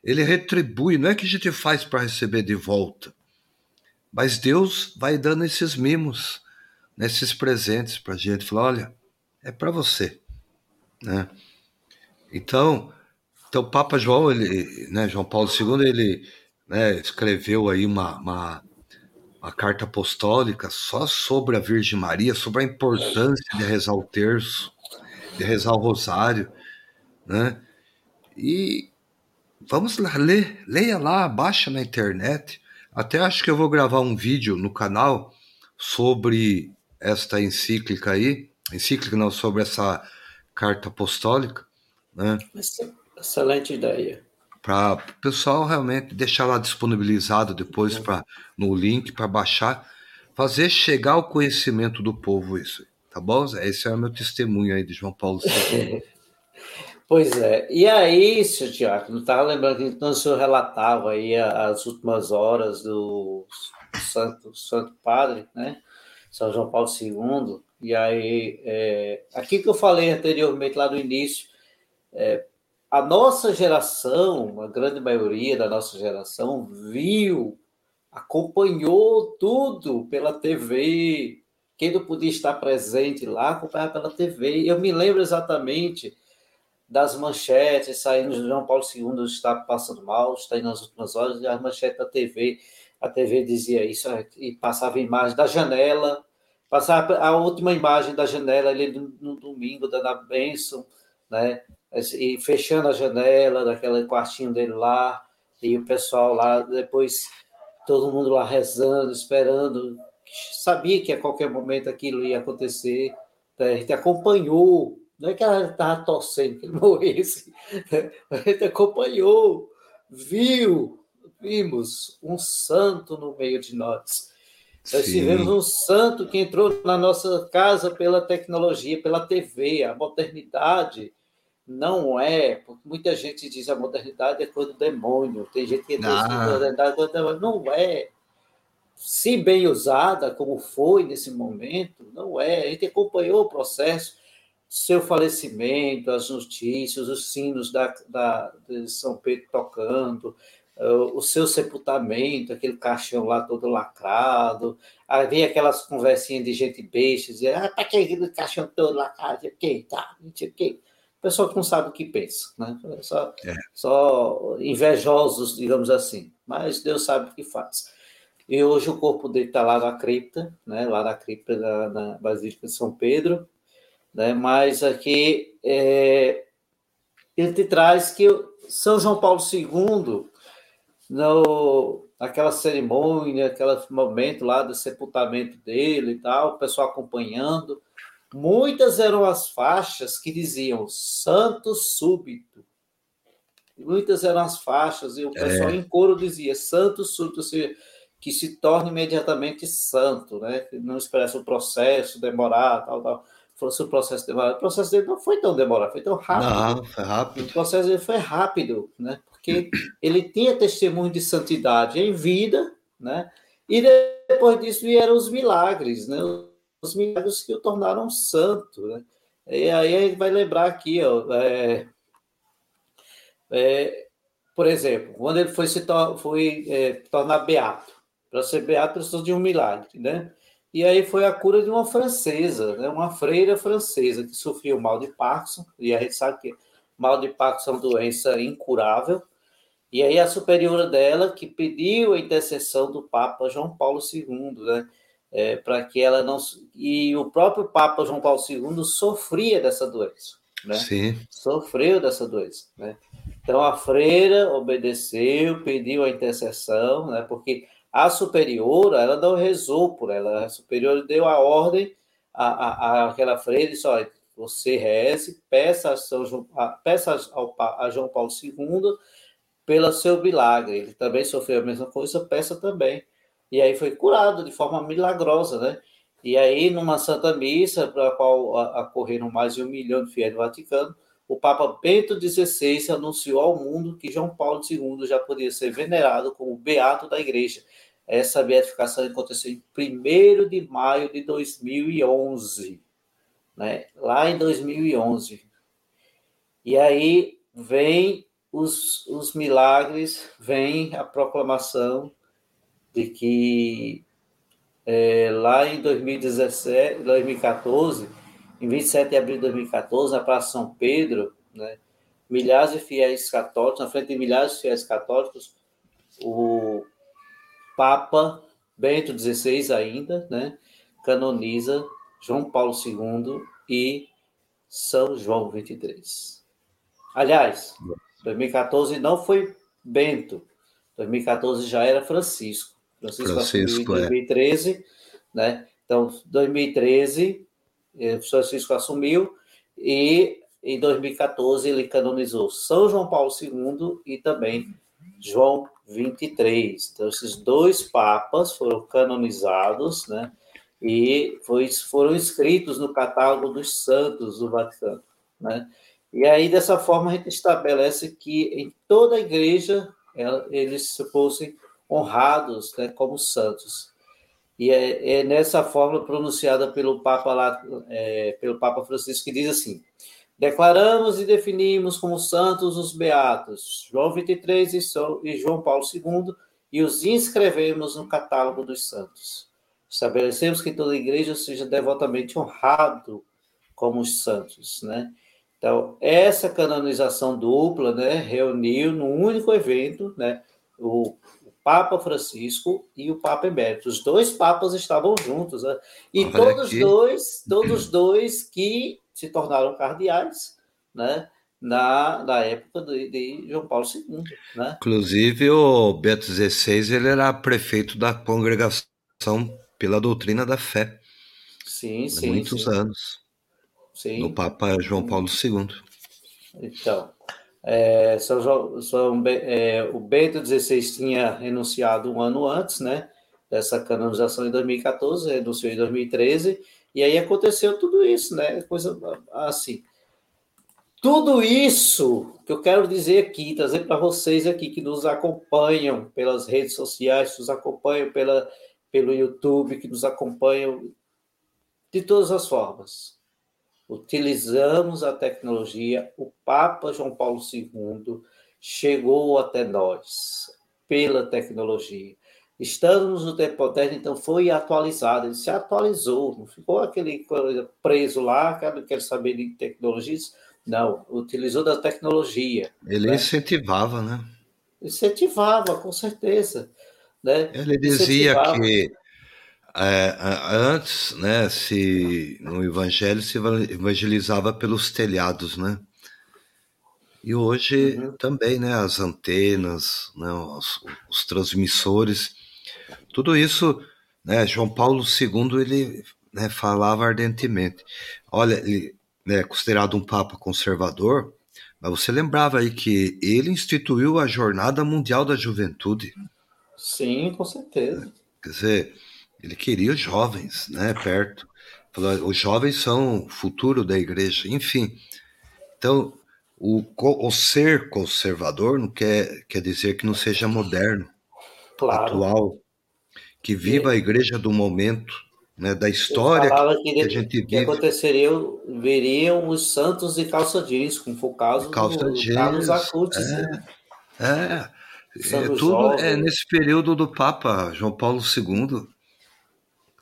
Ele retribui, não é que a gente faz para receber de volta, mas Deus vai dando esses mimos, nesses presentes para a gente. Fala, olha, é para você, né? Então, então o Papa João, ele, né, João Paulo II, ele né, escreveu aí uma, uma, uma, carta apostólica só sobre a Virgem Maria, sobre a importância de rezar o terço, de rezar o rosário, né? E vamos lá, ler, leia lá, baixa na internet. Até acho que eu vou gravar um vídeo no canal sobre esta encíclica aí, encíclica não, sobre essa carta apostólica, né? Excelente ideia. Para o pessoal realmente deixar lá disponibilizado depois para no link para baixar, fazer chegar ao conhecimento do povo isso. Tá bom? Esse é o meu testemunho aí de João Paulo II. pois é. E aí, senhor Tiago, não estava lembrando que então o senhor relatava aí as últimas horas do Santo, Santo Padre, né? São João Paulo II. E aí, é, aqui que eu falei anteriormente, lá no início, é, a nossa geração, a grande maioria da nossa geração, viu, acompanhou tudo pela TV, quem não podia estar presente lá, acompanhava pela TV. Eu me lembro exatamente das manchetes saindo João Paulo II está passando mal, está aí nas últimas horas, e as manchetes da TV, a TV dizia isso, e passava a imagem da janela, passava a última imagem da janela ali no, domingo, dando a bênção, né? E fechando a janela daquele quartinho dele lá, e o pessoal lá, depois todo mundo lá rezando, esperando sabia que a qualquer momento aquilo ia acontecer, né? a gente acompanhou, não é que ela estava torcendo que ele morresse, né? a gente acompanhou, viu, vimos um santo no meio de nós. Nós Sim. tivemos um santo que entrou na nossa casa pela tecnologia, pela TV, a modernidade não é, porque muita gente diz a modernidade é coisa do demônio, tem gente que diz a modernidade é coisa do demônio, não é se bem usada, como foi nesse momento, não é. A gente acompanhou o processo. seu falecimento, as notícias, os sinos da, da, de São Pedro tocando, uh, o seu sepultamento, aquele caixão lá todo lacrado, havia aquelas conversinhas de gente besta, dizia, ah, para que aquele caixão todo lacrado? Quem tá? Quem? Pessoal que não sabe o que pensa, né? Só, é. só invejosos, digamos assim. Mas Deus sabe o que faz. E hoje o corpo dele está lá na cripta, né? lá na cripta da, na Basílica de São Pedro, né? mas aqui é, ele te traz que São João Paulo II, no, aquela cerimônia, aquele momento lá do sepultamento dele e tal, o pessoal acompanhando, muitas eram as faixas que diziam santo súbito. Muitas eram as faixas, e o pessoal é. em coro dizia santo súbito, ou seja, que se torne imediatamente santo, né? Que não expressa o processo demorar, tal, tal. Falou se o processo demorar. O processo dele não foi tão demorado, foi tão rápido. Não, foi rápido. O processo dele foi rápido, né? Porque ele tinha testemunho de santidade em vida, né? E depois disso vieram os milagres, né? Os milagres que o tornaram santo, né? E aí a gente vai lembrar aqui, ó, é, é, por exemplo, quando ele foi se to foi, é, tornar beato, para ser beato precisou de um milagre, né? E aí foi a cura de uma francesa, né? uma freira francesa que sofria o mal de Parkinson, e a gente sabe que mal de Parkinson é uma doença incurável. E aí a superiora dela que pediu a intercessão do Papa João Paulo II, né? É, para que ela não e o próprio Papa João Paulo II sofria dessa doença, né? Sim. Sofreu dessa doença, né? Então a freira obedeceu, pediu a intercessão, né? Porque a superiora, ela não rezou por ela, a superiora deu a ordem a, a, a aquela freira, disse, olha, você reze, peça a, São João, a, peça ao, a João Paulo II pelo seu milagre. Ele também sofreu a mesma coisa, peça também. E aí foi curado de forma milagrosa, né? E aí, numa Santa Missa, para a qual acorreram mais de um milhão de fiéis do Vaticano, o Papa Bento XVI anunciou ao mundo que João Paulo II já poderia ser venerado como beato da Igreja. Essa beatificação aconteceu em 1 de maio de 2011, né? lá em 2011. E aí vem os, os milagres, vem a proclamação de que é, lá em 2017, 2014, em 27 de abril de 2014, na Praça São Pedro, né, milhares de fiéis católicos, na frente de milhares de fiéis católicos, o Papa Bento XVI ainda, né, canoniza João Paulo II e São João 23. Aliás, 2014 não foi Bento, 2014 já era Francisco. Francisco, Francisco em 2013, é. né? Então, 2013 eh, Francisco assumiu e em 2014 ele canonizou São João Paulo II e também João 23. Então esses dois papas foram canonizados, né? E foi, foram inscritos no catálogo dos santos do Vaticano, né? E aí dessa forma a gente estabelece que em toda a igreja eles fossem honrados, né, como santos. E é, é nessa fórmula pronunciada pelo Papa, lá, é, pelo Papa Francisco que diz assim: Declaramos e definimos como santos os beatos, João 23 e, e João Paulo II, e os inscrevemos no catálogo dos santos. Estabelecemos que toda igreja seja devotamente honrado como os santos, né? Então, essa canonização dupla, né, reuniu num único evento, né, o Papa Francisco e o Papa Emérito. Os dois papas estavam juntos, né? e Olha todos aqui. dois, todos dois que se tornaram cardeais, né? Na, na época de, de João Paulo II, né? Inclusive o Beto XVI ele era prefeito da congregação pela doutrina da fé. Sim, sim. Muitos sim. anos. Sim. No Papa João Paulo II. Então, é, São São, é, o Bento XVI tinha renunciado um ano antes, né? Dessa canonização em 2014, renunciou em 2013, e aí aconteceu tudo isso, né? Coisa assim. Tudo isso que eu quero dizer aqui, trazer para vocês aqui que nos acompanham pelas redes sociais, que nos acompanham pela, pelo YouTube, que nos acompanham de todas as formas. Utilizamos a tecnologia, o Papa João Paulo II chegou até nós pela tecnologia. Estamos no tempo moderno, então foi atualizado, ele se atualizou, não ficou aquele preso lá, que não quer saber de tecnologias, não, utilizou da tecnologia. Ele né? incentivava, né? Incentivava, com certeza. Né? Ele dizia que é, antes, né, se no Evangelho se evangelizava pelos telhados, né? E hoje uhum. também, né, as antenas, né, os, os, transmissores, tudo isso, né, João Paulo II ele né, falava ardentemente. Olha, ele né, considerado um papa conservador, mas você lembrava aí que ele instituiu a Jornada Mundial da Juventude. Sim, com certeza. Quer dizer, ele queria os jovens, né, perto. Falou, os jovens são o futuro da igreja, enfim. Então, o, o ser conservador não quer, quer dizer que não seja moderno, claro. atual, que viva a igreja do momento, né, da história que, que, que, a gente vive. Que aconteceria, veriam os santos de calça jeans, como foi o caso calça do jeans, Carlos Acutis. É, né? é, é tudo é nesse período do Papa João Paulo II.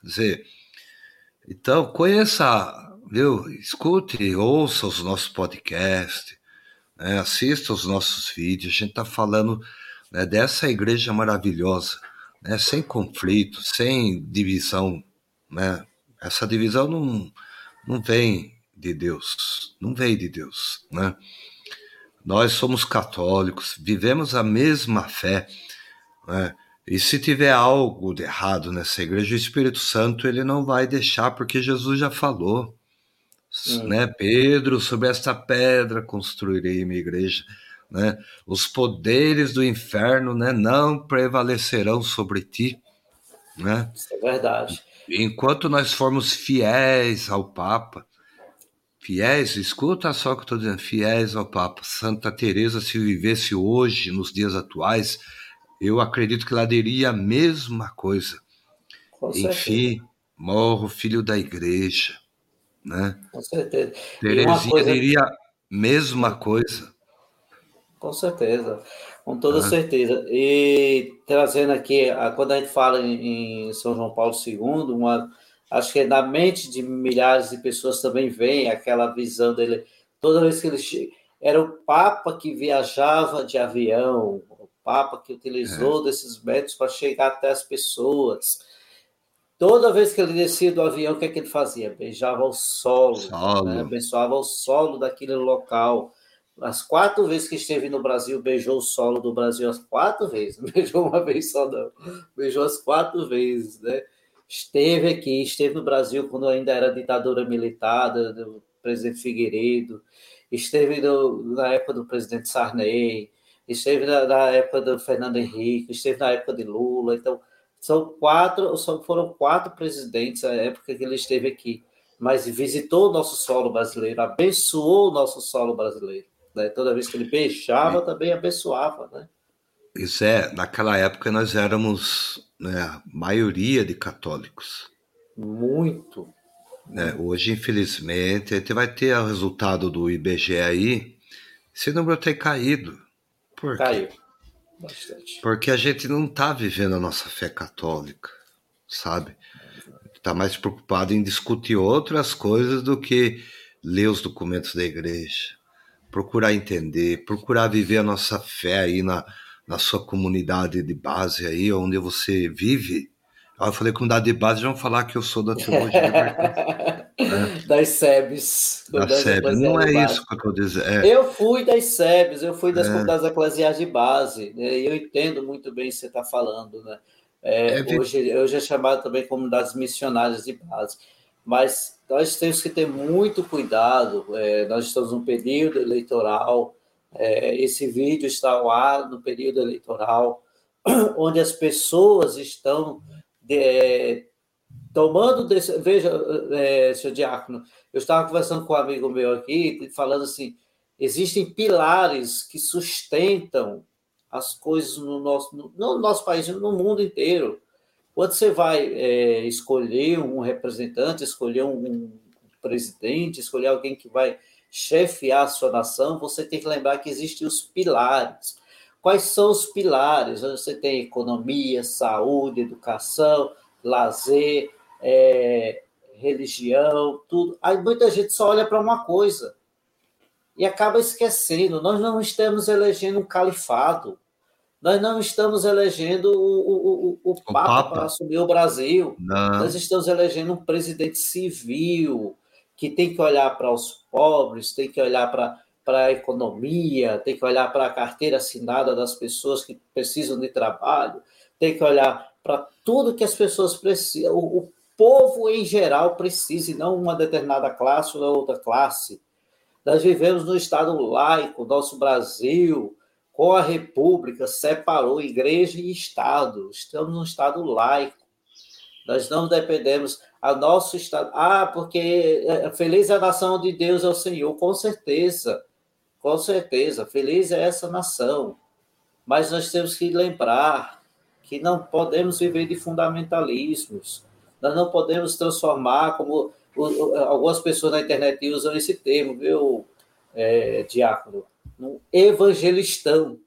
Quer dizer, então conheça, viu? Escute, ouça os nossos podcasts, né? assista os nossos vídeos. A gente está falando né, dessa igreja maravilhosa, né? sem conflito, sem divisão. Né? Essa divisão não, não vem de Deus, não vem de Deus. Né? Nós somos católicos, vivemos a mesma fé. Né? E se tiver algo de errado nessa igreja, o Espírito Santo ele não vai deixar, porque Jesus já falou hum. né? Pedro, sobre esta pedra construirei minha igreja, né? Os poderes do inferno, né, não prevalecerão sobre ti, né? Isso é verdade. Enquanto nós formos fiéis ao Papa, fiéis, escuta só o que eu estou dizendo, fiéis ao Papa. Santa Teresa, se vivesse hoje, nos dias atuais, eu acredito que ela diria a mesma coisa. Com Enfim, certeza. morro filho da igreja né? Com certeza. Terezinha coisa... diria mesma coisa. Com certeza, com toda ah. certeza. E trazendo aqui, quando a gente fala em São João Paulo II, uma, acho que na mente de milhares de pessoas também vem aquela visão dele. Toda vez que ele chega, era o Papa que viajava de avião, Papa que utilizou é. desses métodos para chegar até as pessoas. Toda vez que ele descia do avião, o que, é que ele fazia? Beijava o solo, solo. Né? abençoava o solo daquele local. As quatro vezes que esteve no Brasil, beijou o solo do Brasil as quatro vezes. Não beijou uma vez só, não. Beijou as quatro vezes, né? Esteve aqui, esteve no Brasil quando ainda era ditadura militar do, do presidente Figueiredo, esteve no, na época do presidente Sarney, esteve na, na época do Fernando Henrique, esteve na época de Lula. Então, são quatro, são, foram quatro presidentes na época que ele esteve aqui, mas visitou o nosso solo brasileiro, abençoou o nosso solo brasileiro. Né? Toda vez que ele beijava, também abençoava, né? Isso é, naquela época nós éramos né, a maioria de católicos. Muito. Né, hoje, infelizmente, a gente vai ter o resultado do IBGE aí, esse número tem caído. Por Caiu. Bastante. Porque a gente não está vivendo a nossa fé católica, sabe? Está mais preocupado em discutir outras coisas do que ler os documentos da igreja, procurar entender, procurar viver a nossa fé aí na, na sua comunidade de base aí, onde você vive. Eu falei comunidade de base, vão falar que eu sou da teologia é. Das SEBs. Das SEBs. Não é isso que eu estou dizendo. É. Eu fui das SEBs, eu fui das é. comunidades eclesiais de base, né? e eu entendo muito bem o que você está falando. Né? É, é hoje, hoje é chamado também comunidades missionárias de base. Mas nós temos que ter muito cuidado, é, nós estamos num período eleitoral, é, esse vídeo está ao ar no período eleitoral, onde as pessoas estão é, tomando desse, veja, é, senhor Diácono, eu estava conversando com um amigo meu aqui, falando assim, existem pilares que sustentam as coisas no nosso, no, no nosso país, no mundo inteiro. Quando você vai é, escolher um representante, escolher um, presidente, escolher alguém que vai chefiar a sua nação, você tem que lembrar que existem os pilares. Quais são os pilares? Você tem economia, saúde, educação, lazer, é, religião, tudo. Aí muita gente só olha para uma coisa e acaba esquecendo. Nós não estamos elegendo um califado, nós não estamos elegendo o, o, o, o, Papa, Papa, para assumir o Brasil. Não. Nós estamos elegendo um presidente civil que tem que olhar para os pobres, tem que olhar para para a economia, tem que olhar para a carteira assinada das pessoas que precisam de trabalho, tem que olhar para tudo que as pessoas precisam, o, o povo em geral precisa, e não uma determinada classe ou outra classe. Nós vivemos no Estado laico, nosso Brasil, com a República, separou igreja e Estado. Estamos num Estado laico. Nós não dependemos. A nosso Estado. Ah, porque é, feliz é a nação de Deus é o Senhor, com certeza. Com certeza, feliz é essa nação. Mas nós temos que lembrar que não podemos viver de fundamentalismos. Nós não podemos transformar, como algumas pessoas na internet usam esse termo, viu, é, Diácono? Um evangelistão.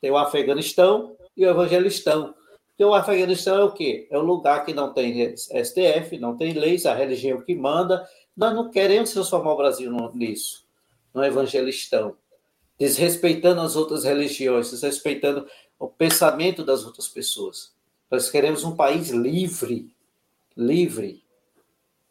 Tem o Afeganistão e o evangelistão. Porque o Afeganistão é o quê? É o lugar que não tem STF, não tem leis, a religião que manda. Nós não queremos transformar o Brasil nisso no evangelistão, desrespeitando as outras religiões, desrespeitando o pensamento das outras pessoas. Nós queremos um país livre, livre,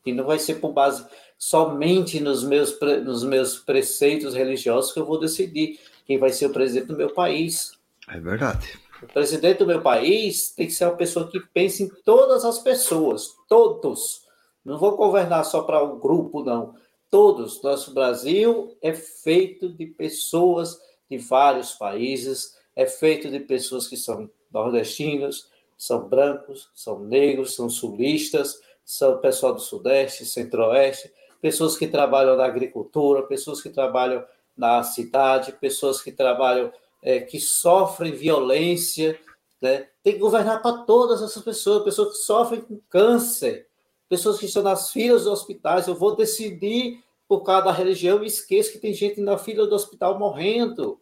que não vai ser por base somente nos meus, nos meus preceitos religiosos que eu vou decidir quem vai ser o presidente do meu país. É verdade. O presidente do meu país tem que ser uma pessoa que pense em todas as pessoas, todos. Não vou governar só para um grupo, não todos. Nosso Brasil é feito de pessoas de vários países, é feito de pessoas que são nordestinos, são brancos, são negros, são sulistas, são pessoal do Sudeste, Centro-Oeste, pessoas que trabalham na agricultura, pessoas que trabalham na cidade, pessoas que trabalham, é, que sofrem violência. Né? Tem que governar para todas essas pessoas, pessoas que sofrem com câncer, pessoas que estão nas filas dos hospitais. Eu vou decidir por causa da religião e esqueço que tem gente na fila do hospital morrendo.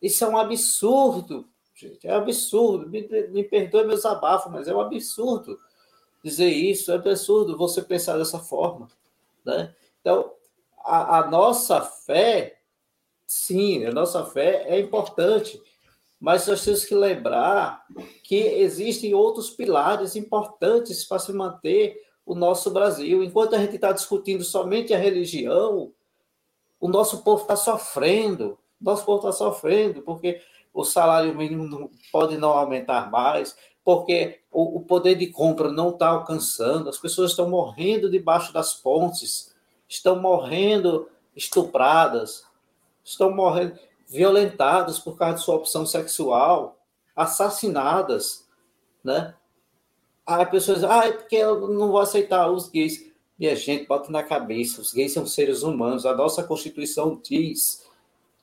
Isso é um absurdo, gente. É um absurdo. Me, me perdoe meus abafos, mas é um absurdo dizer isso. É absurdo você pensar dessa forma. Né? Então, a, a nossa fé, sim, a nossa fé é importante, mas nós temos que lembrar que existem outros pilares importantes para se manter o nosso Brasil. Enquanto a gente está discutindo somente a religião, o nosso povo está sofrendo. Nosso povo está sofrendo porque o salário mínimo pode não aumentar mais, porque o, o poder de compra não está alcançando, as pessoas estão morrendo debaixo das pontes, estão morrendo estupradas, estão morrendo violentadas por causa de sua opção sexual, assassinadas, né? Aí a pessoa diz, ah, é porque eu não vou aceitar os gays. Minha gente, bota na cabeça, os gays são seres humanos. A nossa Constituição diz,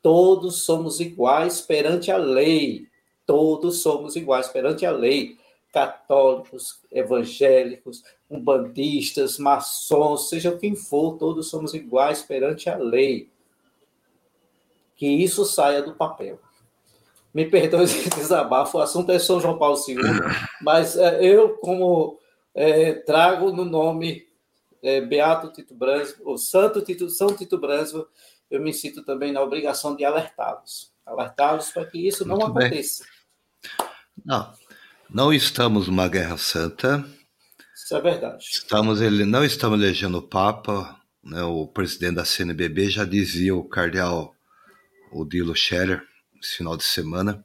todos somos iguais perante a lei. Todos somos iguais perante a lei. Católicos, evangélicos, umbandistas, maçons, seja quem for, todos somos iguais perante a lei. Que isso saia do papel me perdoe esse desabafo, o assunto é São João Paulo II, mas é, eu, como é, trago no nome é, Beato Tito Bransmo, o Santo Tito, São Tito Bransmo, eu me sinto também na obrigação de alertá-los, alertá-los para que isso não Muito aconteça. Bem. Não, não estamos numa guerra santa. Isso é verdade. Estamos, ele, não estamos elegendo o Papa, né, o presidente da CNBB já dizia o cardeal Odilo Scherer, esse final de semana.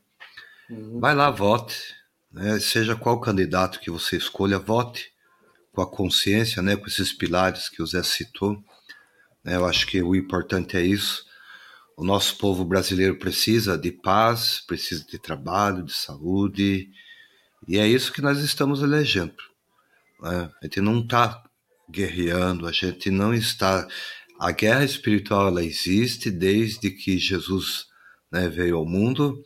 Uhum. Vai lá, vote. Né? Seja qual candidato que você escolha, vote com a consciência, né? com esses pilares que o Zé citou. Né? Eu acho que o importante é isso. O nosso povo brasileiro precisa de paz, precisa de trabalho, de saúde, e é isso que nós estamos elegendo. Né? A gente não está guerreando, a gente não está. A guerra espiritual ela existe desde que Jesus né, veio ao mundo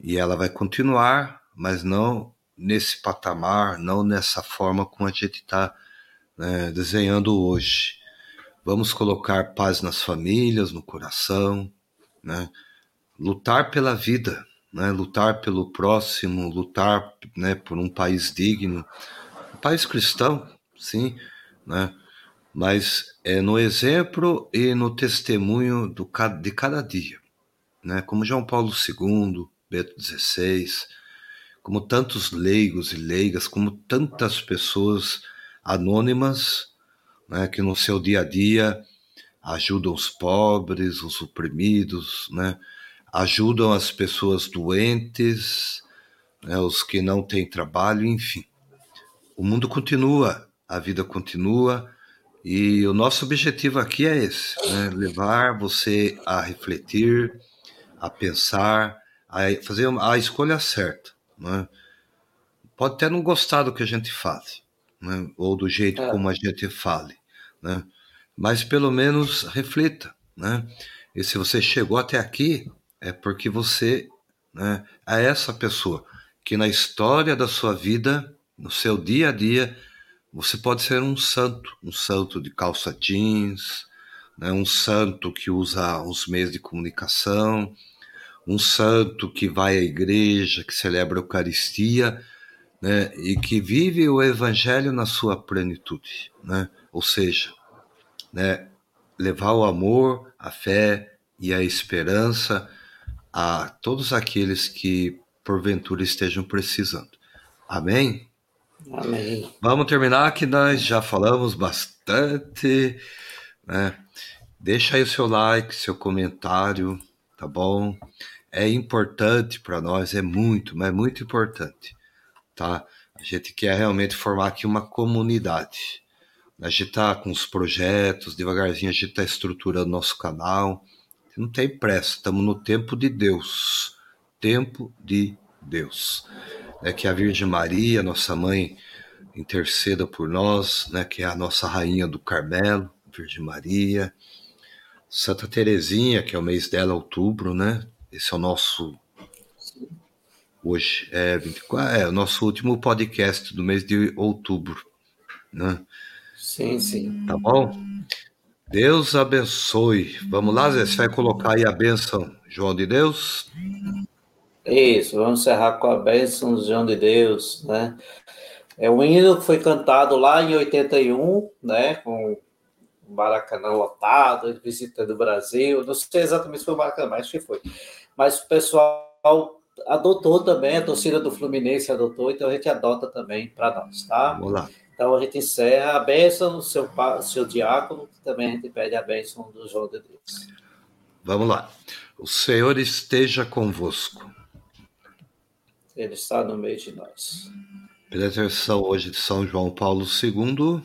e ela vai continuar, mas não nesse patamar, não nessa forma como a gente está né, desenhando hoje. Vamos colocar paz nas famílias, no coração, né? Lutar pela vida, né? Lutar pelo próximo, lutar, né, por um país digno, um país cristão, sim, né? Mas é no exemplo e no testemunho do, de cada dia, né? Como João Paulo II, Bento XVI, como tantos leigos e leigas, como tantas pessoas anônimas né, que no seu dia a dia ajudam os pobres, os oprimidos, né, ajudam as pessoas doentes, né, os que não têm trabalho, enfim. O mundo continua, a vida continua, e o nosso objetivo aqui é esse: né, levar você a refletir, a pensar, a fazer a escolha certa. Né? Pode até não gostar do que a gente fale, né? ou do jeito é. como a gente fale, né? mas pelo menos reflita. Né? E se você chegou até aqui, é porque você né, é essa pessoa que na história da sua vida, no seu dia a dia, você pode ser um santo, um santo de calça jeans, né, um santo que usa os meios de comunicação, um santo que vai à igreja, que celebra a Eucaristia, né, e que vive o Evangelho na sua plenitude, né? ou seja, né, levar o amor, a fé e a esperança a todos aqueles que porventura estejam precisando. Amém? Amém. Vamos terminar que nós já falamos bastante, né? Deixa aí o seu like, seu comentário, tá bom? É importante para nós, é muito, mas é muito importante, tá? A gente quer realmente formar aqui uma comunidade. A gente está com os projetos, devagarzinho a gente está estruturando nosso canal. Não tem pressa, estamos no tempo de Deus. Tempo de Deus. É que a Virgem Maria, nossa mãe, interceda por nós, né? Que é a nossa rainha do Carmelo, Virgem Maria. Santa Terezinha, que é o mês dela, outubro, né? Esse é o nosso. Hoje é 24, é o nosso último podcast do mês de outubro, né? Sim, sim. Tá bom? Deus abençoe. Vamos lá, Zé? Você vai colocar aí a bênção, João de Deus? Isso, vamos encerrar com a bênção do João de Deus, né? É um hino que foi cantado lá em 81, né? Com o Maracanã lotado, visitando o Brasil. Não sei exatamente se foi o Maracanã, mas acho que foi mas o pessoal adotou também, a torcida do Fluminense adotou, então a gente adota também para nós, tá? Vamos lá. Então a gente encerra a bênção do seu, seu diácono, que também a gente pede a bênção do João de Deus. Vamos lá. O Senhor esteja convosco. Ele está no meio de nós. Pela intercessão hoje de São João Paulo II,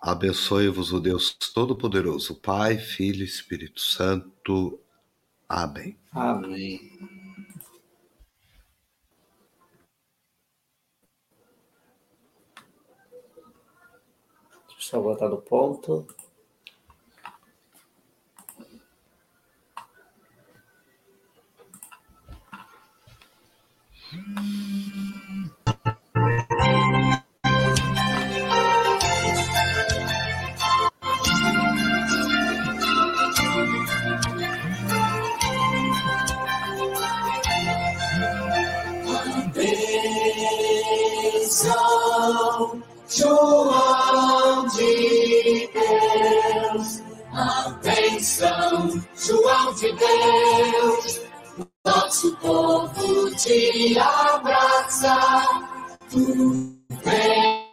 abençoe-vos o Deus Todo-Poderoso, Pai, Filho e Espírito Santo. Amém. Amém. Deixa eu botar no ponto. João de Deus, a bênção, João de Deus, nosso povo te abraça, tu vem,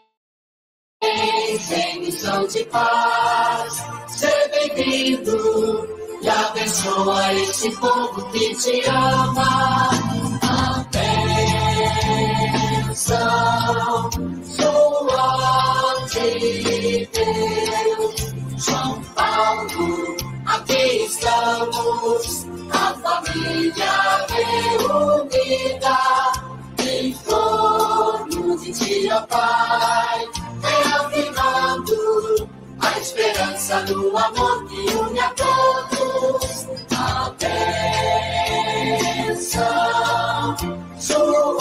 vem missão de paz, seja bem-vindo e abençoa esse povo que te ama. A Deus. João Paulo, aqui estamos, a família reunida, em torno de ti, ó Pai, reafirmando a esperança no amor que une a todos. A bênção, João